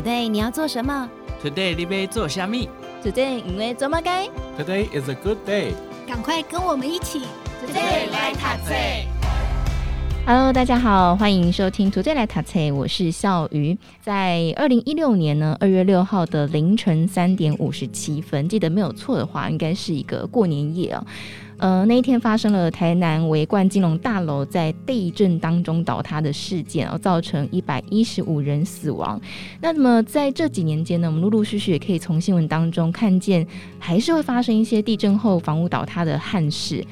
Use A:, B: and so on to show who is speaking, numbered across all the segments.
A: Today 你要做什么
B: ？Today 你要做虾米
A: ？Today 因为做么该
C: ？Today is a good day。
D: 赶快跟我们一起
E: ，Today 来塔菜。
A: Hello，大家好，欢迎收听 Today 来塔菜，我是笑鱼。在二零一六年呢，二月六号的凌晨三点五十七分，记得没有错的话，应该是一个过年夜啊。呃，那一天发生了台南维冠金融大楼在地震当中倒塌的事件，哦，造成一百一十五人死亡。那么在这几年间呢，我们陆陆续续也可以从新闻当中看见，还是会发生一些地震后房屋倒塌的憾事。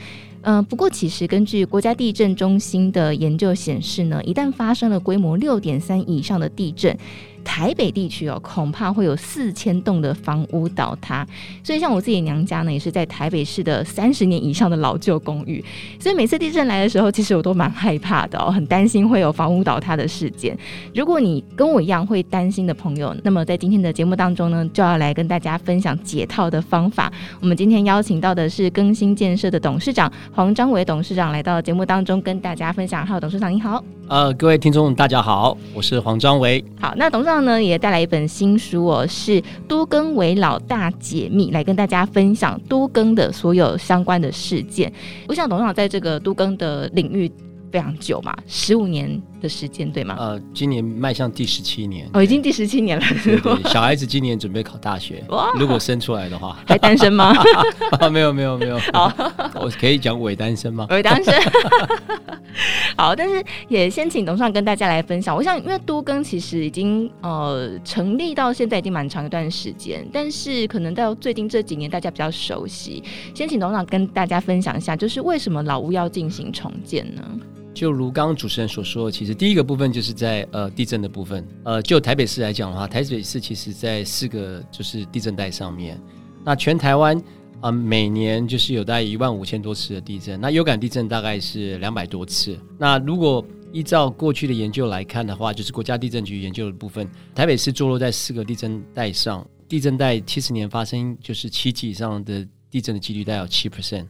A: 呃，不过其实根据国家地震中心的研究显示呢，一旦发生了规模六点三以上的地震，台北地区哦，恐怕会有四千栋的房屋倒塌。所以像我自己娘家呢，也是在台北市的三十年以上的老旧公寓。所以每次地震来的时候，其实我都蛮害怕的哦，很担心会有房屋倒塌的事件。如果你跟我一样会担心的朋友，那么在今天的节目当中呢，就要来跟大家分享解套的方法。我们今天邀请到的是更新建设的董事长黄章伟董事长来到节目当中跟大家分享。Hello，董事长你好。
F: 呃，各位听众大家好，我是黄章伟。
A: 好，那董事长呢也带来一本新书哦，是多更为老大解密，来跟大家分享多更的所有相关的事件。我想董事长在这个多更的领域非常久嘛，十五年。的时间对吗？
F: 呃，今年迈向第十七年
A: 哦，已经第十七年了。
F: 小孩子今年准备考大学，哇！如果生出来的话，
A: 还单身吗？
F: 没有没有没有。好，我可以讲伪单身吗？
A: 伪单身。好，但是也先请董事长跟大家来分享。我想，因为都更其实已经呃成立到现在已经蛮长一段时间，但是可能到最近这几年大家比较熟悉。先请董事长跟大家分享一下，就是为什么老屋要进行重建呢？
F: 就如刚刚主持人所说，其实第一个部分就是在呃地震的部分。呃，就台北市来讲的话，台北市其实在四个就是地震带上面。那全台湾啊、每年就是有大概一万五千多次的地震，那有感地震大概是两百多次。那如果依照过去的研究来看的话，就是国家地震局研究的部分，台北市坐落在四个地震带上，地震带七十年发生就是七级以上的地震的几率大概有七 percent。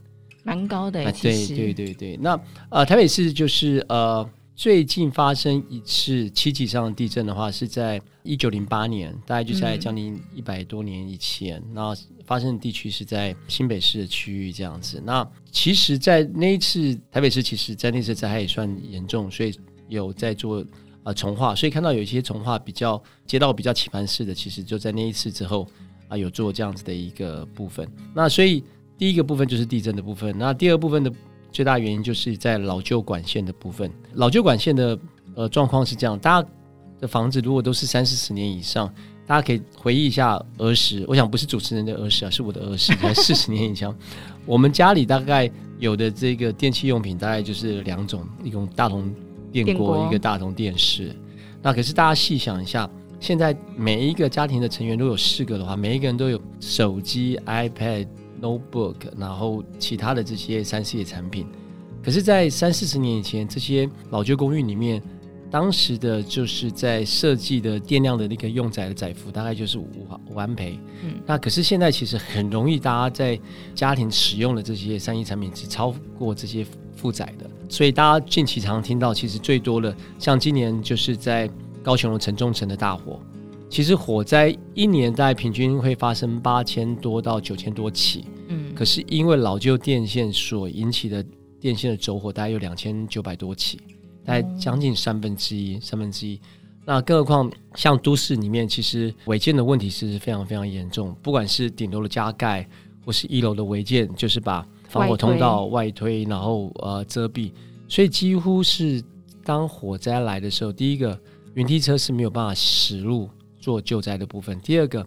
A: 蛮高的，
F: 啊，对对对对。那呃，台北市就是呃，最近发生一次七级以上的地震的话，是在一九零八年，大概就在将近一百多年以前。那、嗯、发生的地区是在新北市的区域这样子。那其实，在那一次台北市，其实在那次灾害也算严重，所以有在做呃重化。所以看到有一些重化比较街道比较棋盘式的，其实就在那一次之后啊、呃，有做这样子的一个部分。那所以。第一个部分就是地震的部分，那第二部分的最大原因就是在老旧管线的部分。老旧管线的呃状况是这样，大家的房子如果都是三四十年以上，大家可以回忆一下儿时。我想不是主持人的儿时啊，是我的儿时，才四十年以上。我们家里大概有的这个电器用品大概就是两种，一种大同电锅，电锅一个大同电视。那可是大家细想一下，现在每一个家庭的成员都有四个的话，每一个人都有手机、iPad。notebook，然后其他的这些三 C 的产品，可是，在三四十年以前，这些老旧公寓里面，当时的就是在设计的电量的那个用载的载幅大概就是五五安培。嗯，那可是现在其实很容易，大家在家庭使用的这些三 C 产品是超过这些负载的，所以大家近期常听到，其实最多的像今年就是在高雄的城中城的大火。其实火灾一年大概平均会发生八千多到九千多起，嗯，可是因为老旧电线所引起的电线的走火，大概有两千九百多起，大概将近三分之一，三分之一。那更何况像都市里面，其实违建的问题是非常非常严重，不管是顶楼的加盖，或是一楼的违建，就是把防火通道外推，然后呃遮蔽，所以几乎是当火灾来的时候，第一个云梯车是没有办法驶入。做救灾的部分，第二个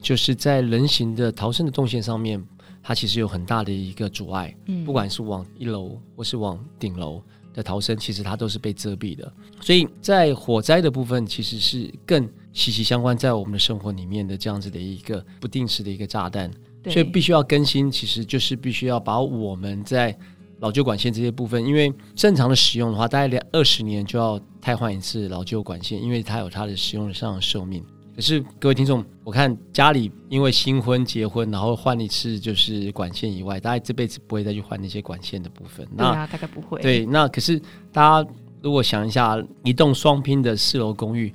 F: 就是在人行的逃生的动线上面，它其实有很大的一个阻碍。嗯，不管是往一楼或是往顶楼的逃生，其实它都是被遮蔽的。所以在火灾的部分，其实是更息息相关在我们的生活里面的这样子的一个不定时的一个炸弹。所以必须要更新，其实就是必须要把我们在老旧管线这些部分，因为正常的使用的话，大概两二十年就要汰换一次老旧管线，因为它有它的使用上的寿命。可是各位听众，我看家里因为新婚结婚，然后换一次就是管线以外，大概这辈子不会再去换那些管线的部分。
A: 那大概不会。
F: 对，那可是大家如果想一下，一栋双拼的四楼公寓，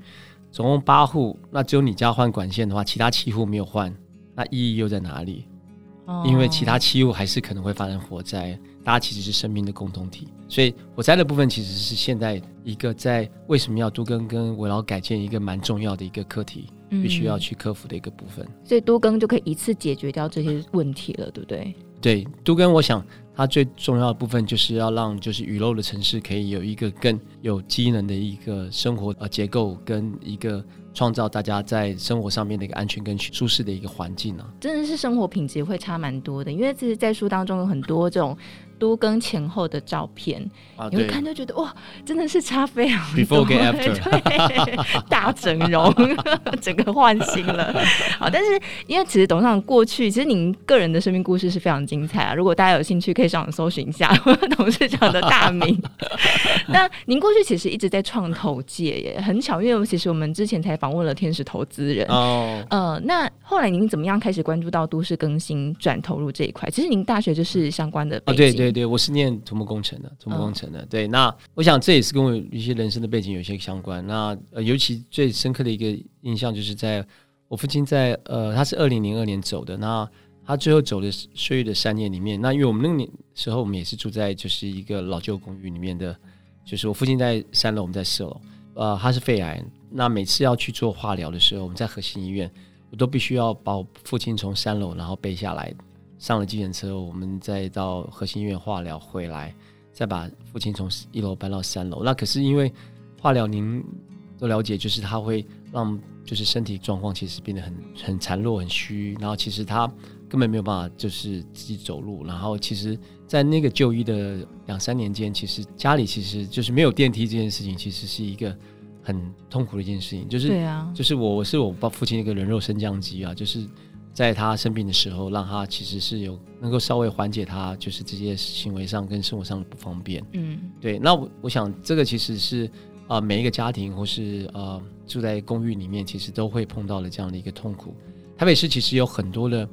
F: 总共八户，那只有你家换管线的话，其他七户没有换，那意义又在哪里？哦、因为其他器物还是可能会发生火灾，大家其实是生命的共同体，所以火灾的部分其实是现在一个在为什么要都更跟围绕改建一个蛮重要的一个课题，必须要去克服的一个部分。嗯、
A: 所以都更就可以一次解决掉这些问题了，对不对？
F: 对，都更我想。它最重要的部分就是要让就是雨漏的城市可以有一个更有机能的一个生活呃结构跟一个创造大家在生活上面的一个安全跟舒适的一个环境呢，
A: 真的是生活品质会差蛮多的，因为其实在书当中有很多这种。都跟前后的照片，啊、你会看就觉得哇，真的是差非常多
F: ，Before 跟 After，
A: 对，大整容，整个换新了。好，但是因为其实董事长过去，其实您个人的生命故事是非常精彩啊。如果大家有兴趣，可以上网搜寻一下董事长的大名。那您过去其实一直在创投界耶，很巧，因为其实我们之前才访问了天使投资人哦。呃，那后来您怎么样开始关注到都市更新，转投入这一块？其实您大学就是相关的背景。
F: 哦、对对。对，我是念土木工程的，土木工程的。哦、对，那我想这也是跟我一些人生的背景有些相关。那呃，尤其最深刻的一个印象，就是在我父亲在呃，他是二零零二年走的。那他最后走的岁月的三年里面，那因为我们那个年时候，我们也是住在就是一个老旧公寓里面的，就是我父亲在三楼，我们在四楼。呃，他是肺癌，那每次要去做化疗的时候，我们在核心医院，我都必须要把我父亲从三楼然后背下来。上了急诊车，我们再到核心医院化疗回来，再把父亲从一楼搬到三楼。那可是因为化疗，您都了解，就是他会让就是身体状况其实变得很很孱弱、很虚，然后其实他根本没有办法就是自己走路。然后其实，在那个就医的两三年间，其实家里其实就是没有电梯这件事情，其实是一个很痛苦的一件事情。就是对啊，就是我我是我爸父亲一个人肉升降机啊，就是。在他生病的时候，让他其实是有能够稍微缓解他就是这些行为上跟生活上的不方便。嗯，对。那我我想这个其实是啊、呃、每一个家庭或是呃住在公寓里面，其实都会碰到的这样的一个痛苦。台北市其实有很多的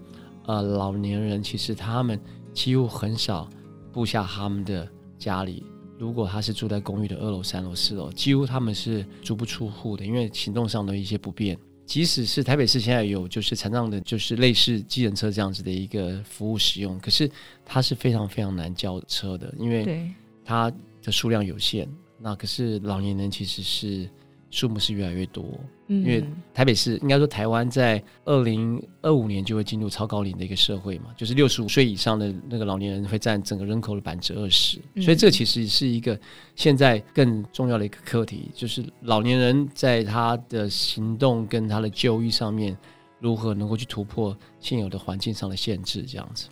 F: 呃老年人，其实他们几乎很少布下他们的家里。如果他是住在公寓的二楼、三楼、四楼，几乎他们是足不出户的，因为行动上的一些不便。即使是台北市现在有就是残障的，就是类似机人车这样子的一个服务使用，可是它是非常非常难叫车的，因为它的数量有限。那可是老年人其实是。数目是越来越多，因为台北市应该说台湾在二零二五年就会进入超高龄的一个社会嘛，就是六十五岁以上的那个老年人会占整个人口的百分之二十，所以这其实是一个现在更重要的一个课题，就是老年人在他的行动跟他的就医上面，如何能够去突破现有的环境上的限制，这样子。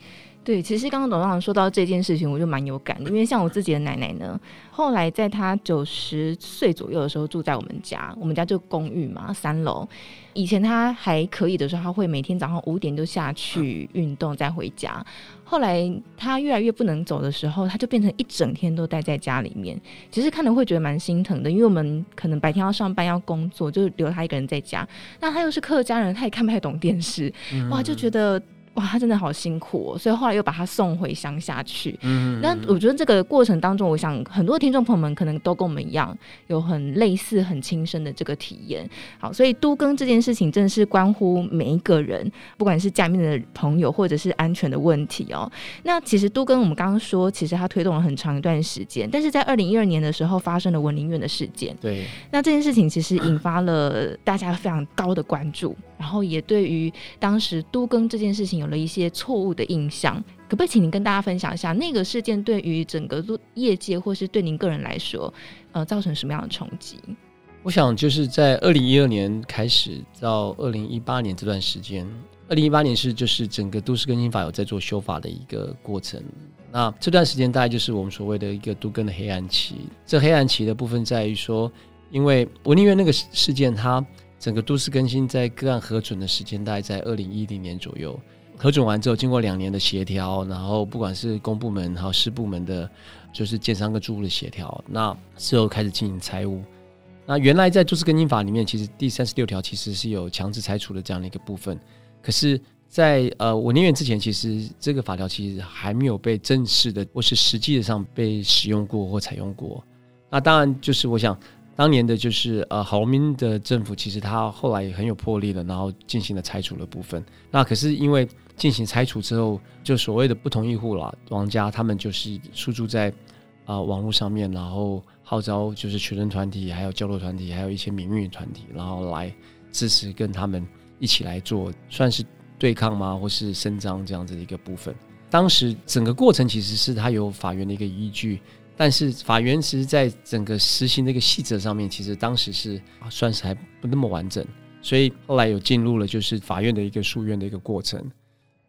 A: 对，其实刚刚董事长说到这件事情，我就蛮有感的，因为像我自己的奶奶呢，后来在她九十岁左右的时候住在我们家，我们家就公寓嘛，三楼。以前她还可以的时候，她会每天早上五点就下去运动再回家。后来她越来越不能走的时候，她就变成一整天都待在家里面。其实看了会觉得蛮心疼的，因为我们可能白天要上班要工作，就留她一个人在家。那她又是客家人，她也看不太懂电视，哇，就觉得。哇，他真的好辛苦哦，所以后来又把他送回乡下去。嗯，那我觉得这个过程当中，我想很多听众朋友们可能都跟我们一样，有很类似、很亲身的这个体验。好，所以都更这件事情真的是关乎每一个人，不管是家里面的朋友或者是安全的问题哦。那其实都更我们刚刚说，其实他推动了很长一段时间，但是在二零一二年的时候发生了文林院的事件。
F: 对，
A: 那这件事情其实引发了大家非常高的关注。然后也对于当时都更这件事情有了一些错误的印象，可不可以请您跟大家分享一下那个事件对于整个业界或是对您个人来说，呃，造成什么样的冲击？
F: 我想就是在二零一二年开始到二零一八年这段时间，二零一八年是就是整个都市更新法有在做修法的一个过程，那这段时间大概就是我们所谓的一个都更的黑暗期。这黑暗期的部分在于说，因为我宁愿那个事件它。整个都市更新在个案核准的时间大概在二零一零年左右，核准完之后，经过两年的协调，然后不管是公部门还有私部门的，就是建商跟住户的协调，那之后开始进行拆屋。那原来在都市更新法里面，其实第三十六条其实是有强制拆除的这样的一个部分，可是在，呃文林院之前，其实这个法条其实还没有被正式的或是实际上被使用过或采用过。那当然就是我想。当年的就是呃郝龙斌的政府，其实他后来也很有魄力了，然后进行了拆除的部分。那可是因为进行拆除之后，就所谓的不同意户啦，王家他们就是诉诸在啊、网络上面，然后号召就是学生团体，还有教育团体，还有一些民运团体，然后来支持跟他们一起来做，算是对抗吗，或是伸张这样子的一个部分。当时整个过程其实是他有法院的一个依据。但是法院其实在整个实行的一个细则上面，其实当时是算是还不那么完整，所以后来有进入了就是法院的一个诉愿的一个过程。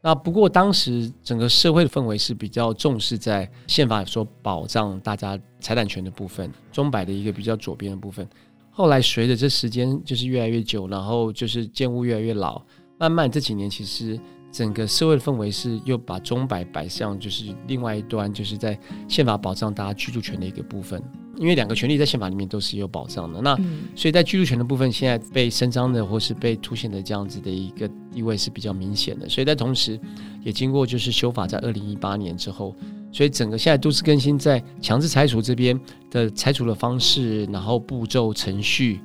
F: 那不过当时整个社会的氛围是比较重视在宪法所保障大家财产权的部分，钟摆的一个比较左边的部分。后来随着这时间就是越来越久，然后就是建物越来越老，慢慢这几年其实。整个社会的氛围是又把钟摆摆向就是另外一端，就是在宪法保障大家居住权的一个部分。因为两个权利在宪法里面都是有保障的，那所以在居住权的部分，现在被伸张的或是被凸显的这样子的一个地位是比较明显的。所以在同时，也经过就是修法，在二零一八年之后，所以整个现在都市更新在强制拆除这边的拆除的方式，然后步骤程序。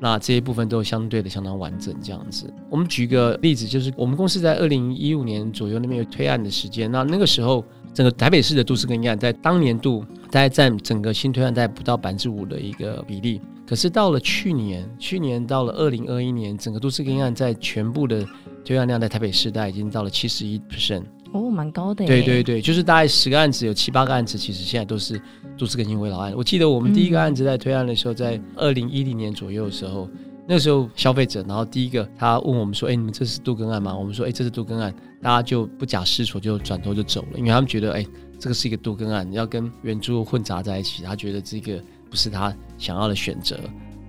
F: 那这些部分都相对的相当完整，这样子。我们举个例子，就是我们公司在二零一五年左右那边有推案的时间，那那个时候整个台北市的都市更新案在当年度大概占整个新推案在不到百分之五的一个比例。可是到了去年，去年到了二零二一年，整个都市更新案在全部的推案量在台北市大概已经到了七十一 percent。
A: 哦，蛮高的。
F: 对对对，就是大概十个案子有七八个案子，其实现在都是都市更新危老案。我记得我们第一个案子在推案的时候，在二零一零年左右的时候，那个时候消费者，然后第一个他问我们说：“哎，你们这是杜根案吗？”我们说：“哎，这是杜根案。”大家就不假思索就转头就走了，因为他们觉得：“哎，这个是一个杜根案，要跟原著混杂在一起，他觉得这个不是他想要的选择。”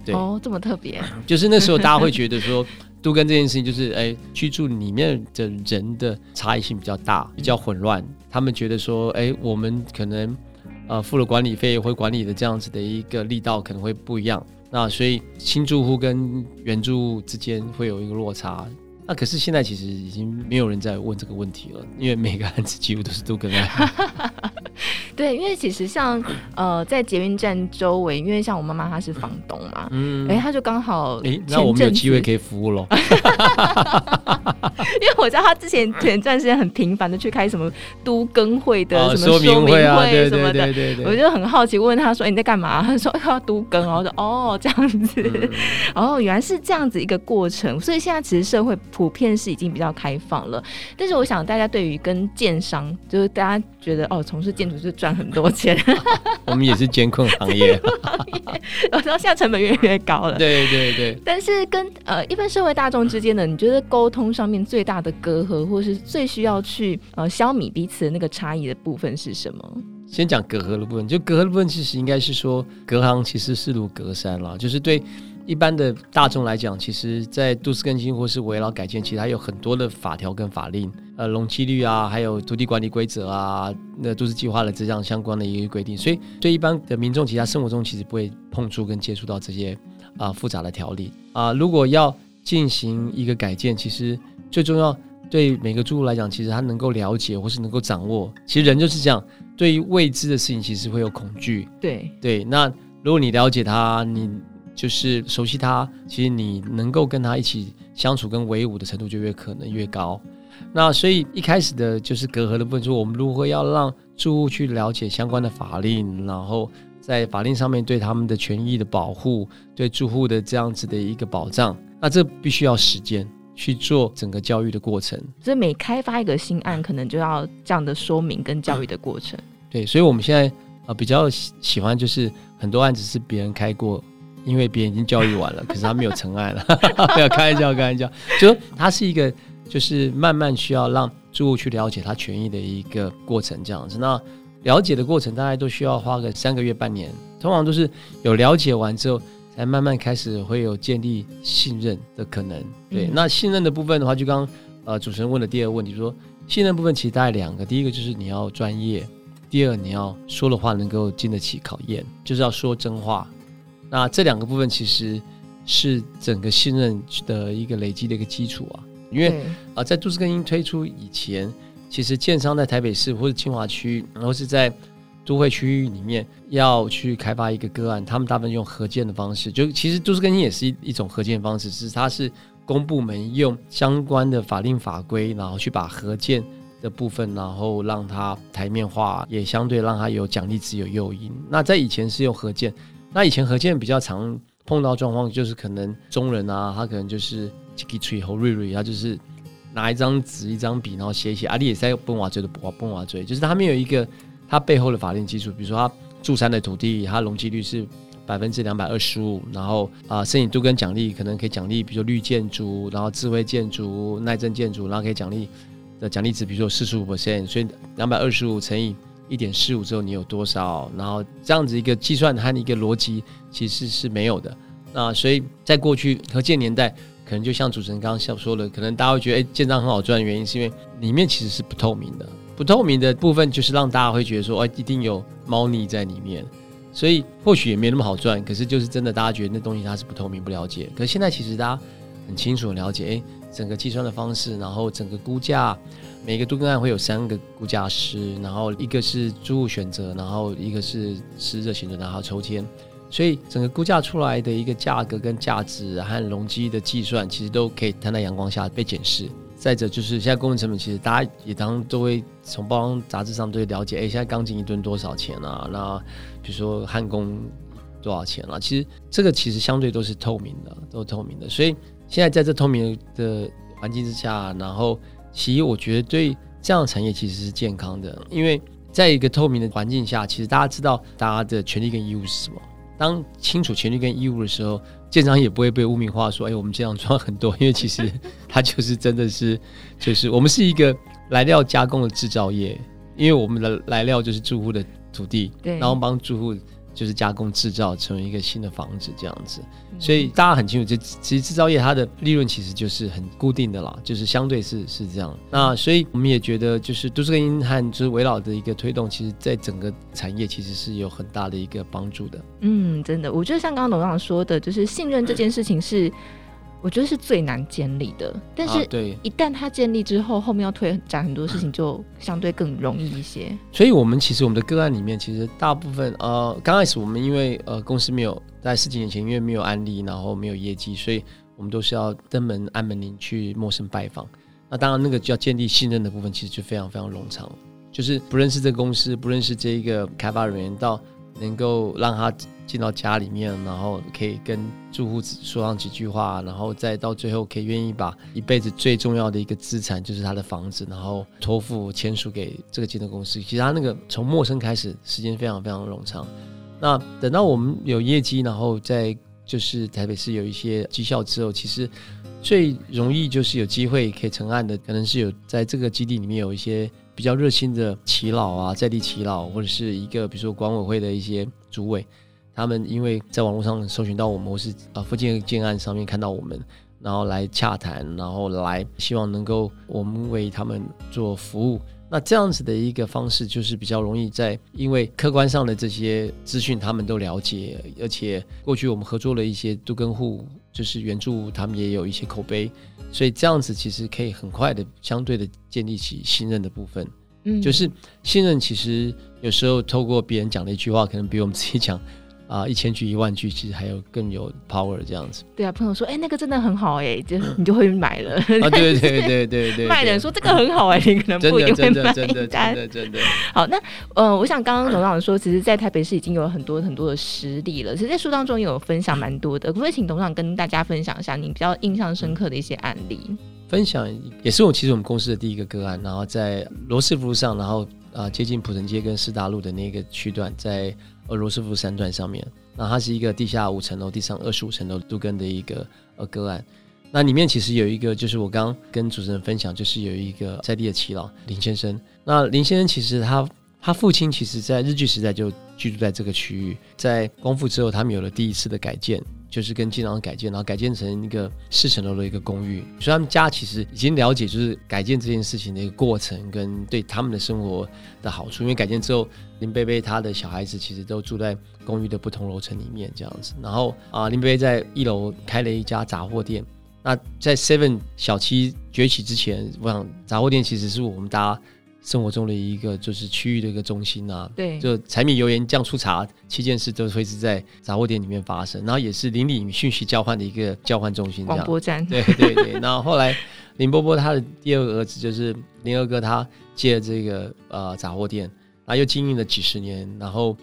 F: 对，
A: 哦，这么特别，
F: 就是那时候大家会觉得说。杜根这件事情就是，哎，居住里面的人的差异性比较大，比较混乱。他们觉得说，哎，我们可能，呃，付了管理费会管理的这样子的一个力道可能会不一样。那所以新住户跟原住户之间会有一个落差。那可是现在其实已经没有人在问这个问题了，因为每个案子几乎都是都跟。
A: 对，因为其实像呃，在捷运站周围，因为像我妈妈她是房东嘛，嗯，哎，她就刚好，哎，
F: 那我们有机会可以服务喽。
A: 因为我知道她之前前段时间很频繁的去开什么都更会的什么说明会什么的，我就很好奇问她说：“你在干嘛？”她说：“要都更。”然后说：“哦，这样子，哦，原来是这样子一个过程。”所以现在其实社会普遍是已经比较开放了，但是我想大家对于跟建商，就是大家觉得哦，从事建筑是赚很多钱，
F: 我们也是监控行业，
A: 我知道现在成本越来越高了。
F: 对对对。
A: 但是跟呃一般社会大众之间的，你觉得沟通上面最大的隔阂，或是最需要去呃消弭彼此的那个差异的部分是什么？
F: 先讲隔阂的部分，就隔阂的部分其实应该是说，隔行其实是如隔山啦，就是对。一般的大众来讲，其实，在都市更新或是围绕改建，其实还有很多的法条跟法令，呃，容积率啊，还有土地管理规则啊，那都市计划的这样相关的一个规定。所以，对一般的民众，其他生活中其实不会碰触跟接触到这些啊、呃、复杂的条例啊、呃。如果要进行一个改建，其实最重要对每个住户来讲，其实他能够了解或是能够掌握。其实人就是这样，对于未知的事情，其实会有恐惧。
A: 对
F: 对，那如果你了解他，你就是熟悉他，其实你能够跟他一起相处跟为伍的程度就越可能越高。那所以一开始的就是隔阂的部分，说我们如何要让住户去了解相关的法令，然后在法令上面对他们的权益的保护，对住户的这样子的一个保障。那这必须要时间去做整个教育的过程。
A: 所以每开发一个新案，可能就要这样的说明跟教育的过程。
F: 对，所以我们现在呃比较喜欢就是很多案子是别人开过。因为别人已经教育完了，可是他没有成案了，不要开玩笑，开玩笑，就说他是一个，就是慢慢需要让住户去了解他权益的一个过程，这样子。那了解的过程大概都需要花个三个月、半年，通常都是有了解完之后，才慢慢开始会有建立信任的可能。对，嗯、那信任的部分的话，就刚刚呃主持人问的第二个问题，说信任部分其实大概两个，第一个就是你要专业，第二你要说的话能够经得起考验，就是要说真话。那这两个部分其实是整个信任的一个累积的一个基础啊，因为啊、嗯呃，在都市更新推出以前，其实建商在台北市或者清华区，然后是在都会区域里面要去开发一个个案，他们大部分用合建的方式，就其实都市更新也是一一种合建方式，是它是公部门用相关的法令法规，然后去把合建的部分，然后让它台面化，也相对让它有奖励只有诱因。那在以前是用合建，那以前合建比较常碰到状况，就是可能中人啊，他可能就是几个吹和瑞瑞，他就是拿一张纸一张笔，然后写一写，阿里也在崩瓦锥的崩崩瓦锥，就是他没有一个。他背后的法定基础，比如说他住山的土地，它容积率是百分之两百二十五，然后啊，申请都跟奖励可能可以奖励，比如说绿建筑，然后智慧建筑、耐震建筑，然后可以奖励的奖励值，比如说四十五 percent，所以两百二十五乘以一点四五之后，你有多少？然后这样子一个计算和一个逻辑其实是没有的。那所以在过去和建年代，可能就像主持人刚刚想说的，可能大家会觉得哎，建章很好赚的原因是因为里面其实是不透明的。不透明的部分就是让大家会觉得说，哎，一定有猫腻在里面，所以或许也没那么好赚。可是就是真的，大家觉得那东西它是不透明、不了解。可是现在其实大家很清楚、了解，哎，整个计算的方式，然后整个估价，每个都更案会有三个估价师，然后一个是租户选择，然后一个是施者选择，然后抽签，所以整个估价出来的一个价格跟价值和容积的计算，其实都可以摊在阳光下被检视。再者就是现在工程成本，其实大家也当都会从包装杂志上都会了解，哎，现在钢筋一吨多少钱啊？那比如说焊工多少钱啊？其实这个其实相对都是透明的，都是透明的。所以现在在这透明的环境之下，然后其实我觉得对这样的产业其实是健康的，因为在一个透明的环境下，其实大家知道大家的权利跟义务是什么。当清楚权利跟义务的时候。建商也不会被污名化，说：“哎，我们这样赚很多。”因为其实 它就是真的是，就是我们是一个来料加工的制造业，因为我们的来料就是住户的土地，对，然后帮住户。就是加工制造成为一个新的房子这样子，所以大家很清楚，这其实制造业它的利润其实就是很固定的啦，就是相对是是这样。那所以我们也觉得，就是都市更新和就是围绕的一个推动，其实在整个产业其实是有很大的一个帮助的。
A: 嗯，真的，我觉得像刚刚董事长说的，就是信任这件事情是。我觉得是最难建立的，但是一旦它建立之后，后面要推展很多事情 就相对更容易一些。
F: 所以，我们其实我们的个案里面，其实大部分呃，刚开始我们因为呃公司没有在十几年前因为没有案例，然后没有业绩，所以我们都是要登门按门铃去陌生拜访。那当然，那个就要建立信任的部分，其实就非常非常冗长，就是不认识这个公司，不认识这一个开发人员，到能够让他。进到家里面，然后可以跟住户说上几句话，然后再到最后可以愿意把一辈子最重要的一个资产，就是他的房子，然后托付签署给这个建筑公司。其实他那个从陌生开始，时间非常非常冗长。那等到我们有业绩，然后在就是台北市有一些绩效之后，其实最容易就是有机会可以成案的，可能是有在这个基地里面有一些比较热心的耆老啊，在地耆老，或者是一个比如说管委会的一些主委。他们因为在网络上搜寻到我们，或是啊附近的建案上面看到我们，然后来洽谈，然后来希望能够我们为他们做服务。那这样子的一个方式，就是比较容易在因为客观上的这些资讯他们都了解，而且过去我们合作了一些都跟户，就是援助他们也有一些口碑，所以这样子其实可以很快的相对的建立起信任的部分。嗯，就是信任其实有时候透过别人讲的一句话，可能比我们自己讲。啊，一千句一万句，其实还有更有 power 这样子。
A: 对啊，朋友说，哎、欸，那个真的很好，哎，就你就会买了。啊，
F: 对对对对对对。
A: 卖的人说这个很好，哎，你可能不一定会买。真的真的真的真的真的。好，那呃，我想刚刚董事长说，其实，在台北市已经有很多很多的实例了。其实，在书当中也有分享蛮多的，可不可以请董事长跟大家分享一下你比较印象深刻的一些案例？
F: 分享也是我其实我们公司的第一个个案，然后在罗斯福路上，然后啊、接近普腾街跟师大路的那个区段，在。呃罗斯福三段上面，那它是一个地下五层楼、地上二十五层楼杜根的一个呃个案。那里面其实有一个，就是我刚跟主持人分享，就是有一个在地的耆老林先生。那林先生其实他他父亲其实在日据时代就居住在这个区域，在光复之后，他们有了第一次的改建。就是跟经常改建，然后改建成一个四层楼的一个公寓，所以他们家其实已经了解，就是改建这件事情的一个过程跟对他们的生活的好处。因为改建之后，林贝贝他的小孩子其实都住在公寓的不同楼层里面这样子。然后啊，林贝贝在一楼开了一家杂货店。那在 Seven 小七崛起之前，我想杂货店其实是我们大家生活中的一个就是区域的一个中心啊。
A: 对，
F: 就柴米油盐酱醋茶七件事都会是在杂货店里面发生，然后也是邻里讯息交换的一个交换中心。
A: 广播站。
F: 对对对。然后后来林波波他的第二个儿子就是林二哥，他借了这个呃杂货店，然后又经营了几十年，然后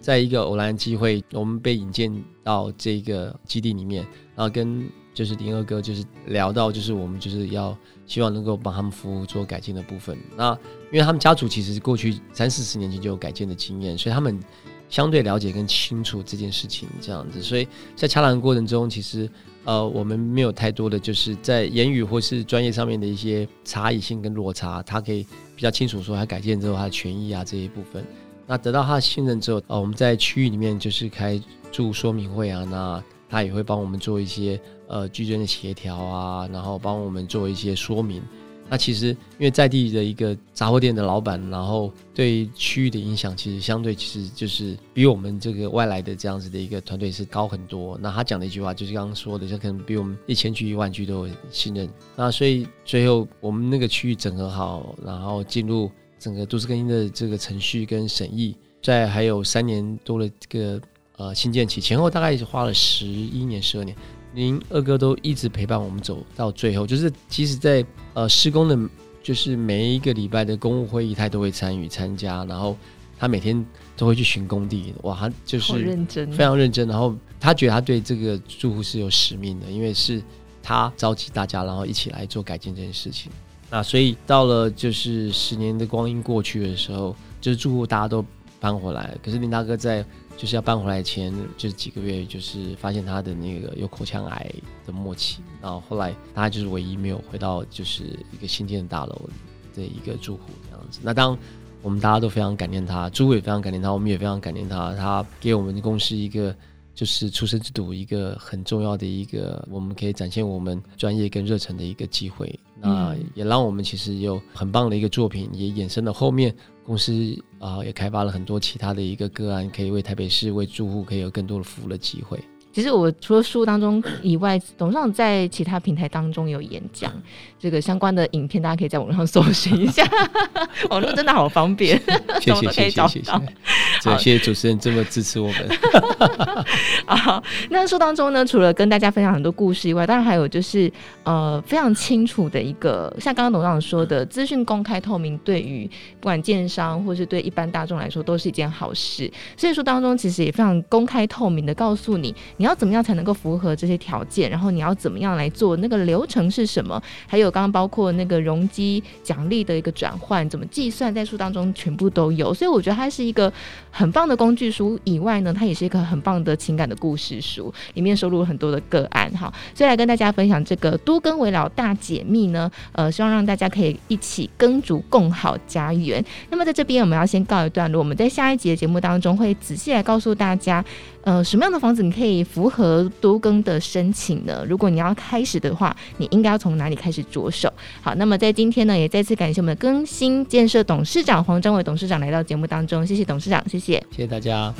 F: 在一个偶然机会，我们被引荐到这个基地里面，然后跟。就是林二哥，就是聊到，就是我们就是要希望能够帮他们服务做改进的部分。那因为他们家族其实过去三四十年前就有改建的经验，所以他们相对了解更清楚这件事情这样子。所以在洽谈过程中，其实呃我们没有太多的就是在言语或是专业上面的一些差异性跟落差，他可以比较清楚说他改建之后他的权益啊这一部分。那得到他的信任之后，呃我们在区域里面就是开住说明会啊，那他也会帮我们做一些。呃，居间的协调啊，然后帮我们做一些说明。那其实因为在地的一个杂货店的老板，然后对区域的影响，其实相对其实就是比我们这个外来的这样子的一个团队是高很多。那他讲的一句话就是刚刚说的，就可能比我们一千句一万句都信任。那所以最后我们那个区域整合好，然后进入整个都市更新的这个程序跟审议，在还有三年多的这个呃新建期前后，大概是花了十一年、十二年。您二哥都一直陪伴我们走到最后，就是即使在呃施工的，就是每一个礼拜的公务会议，他都会参与参加，然后他每天都会去巡工地，哇，他就是认真，非常认真。然后他觉得他对这个住户是有使命的，因为是他召集大家，然后一起来做改进这件事情。那所以到了就是十年的光阴过去的时候，就是住户大家都搬回来，可是林大哥在。就是要搬回来前，就是几个月，就是发现他的那个有口腔癌的末期，然后后来他就是唯一没有回到就是一个新建的大楼的一个住户这样子。那当我们大家都非常感念他，住户也非常感念他，我们也非常感念他，他给我们公司一个就是出生之犊一个很重要的一个我们可以展现我们专业跟热忱的一个机会。那也让我们其实有很棒的一个作品，也衍生了后面。公司啊、呃，也开发了很多其他的一个个案，可以为台北市为住户可以有更多的服务的机会。
A: 其实我除了书当中 以外，董事长在其他平台当中有演讲，这个相关的影片大家可以在网上搜寻一下，网络真的好方便，
F: 谢谢谢谢谢谢，谢谢主持人这么支持我们。
A: 好，那书当中呢，除了跟大家分享很多故事以外，当然还有就是呃非常清楚的一个，像刚刚董事长说的，资讯公开透明，对于不管建商或是对一般大众来说都是一件好事。所以书当中其实也非常公开透明的告诉你。你要怎么样才能够符合这些条件？然后你要怎么样来做？那个流程是什么？还有刚刚包括那个容积奖励的一个转换，怎么计算，在书当中全部都有。所以我觉得它是一个很棒的工具书。以外呢，它也是一个很棒的情感的故事书，里面收录了很多的个案。哈，所以来跟大家分享这个都更危老大解密呢，呃，希望让大家可以一起耕筑共好家园。那么在这边我们要先告一段落，我们在下一集的节目当中会仔细来告诉大家。呃，什么样的房子你可以符合多更的申请呢？如果你要开始的话，你应该要从哪里开始着手？好，那么在今天呢，也再次感谢我们的更新建设董事长黄章伟董事长来到节目当中，谢谢董事长，谢谢，
F: 谢谢大家。